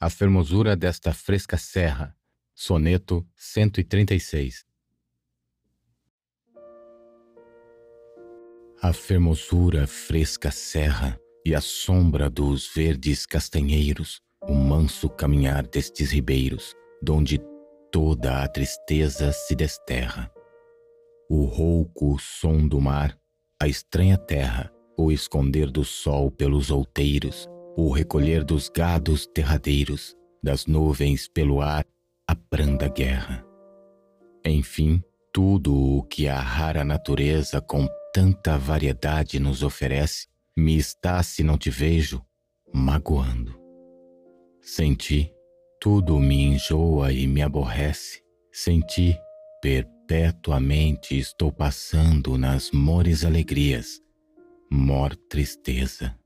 A fermosura desta fresca serra. Soneto 136 A fermosura fresca serra e a sombra dos verdes castanheiros, o manso caminhar destes ribeiros, donde toda a tristeza se desterra. O rouco som do mar, a estranha terra, o esconder do sol pelos outeiros, o recolher dos gados terradeiros, das nuvens pelo ar, a branda guerra. Enfim, tudo o que a rara natureza com tanta variedade nos oferece, me está, se não te vejo, magoando. Sem ti, tudo me enjoa e me aborrece. Sem ti, perpetuamente estou passando nas mores alegrias, mor tristeza.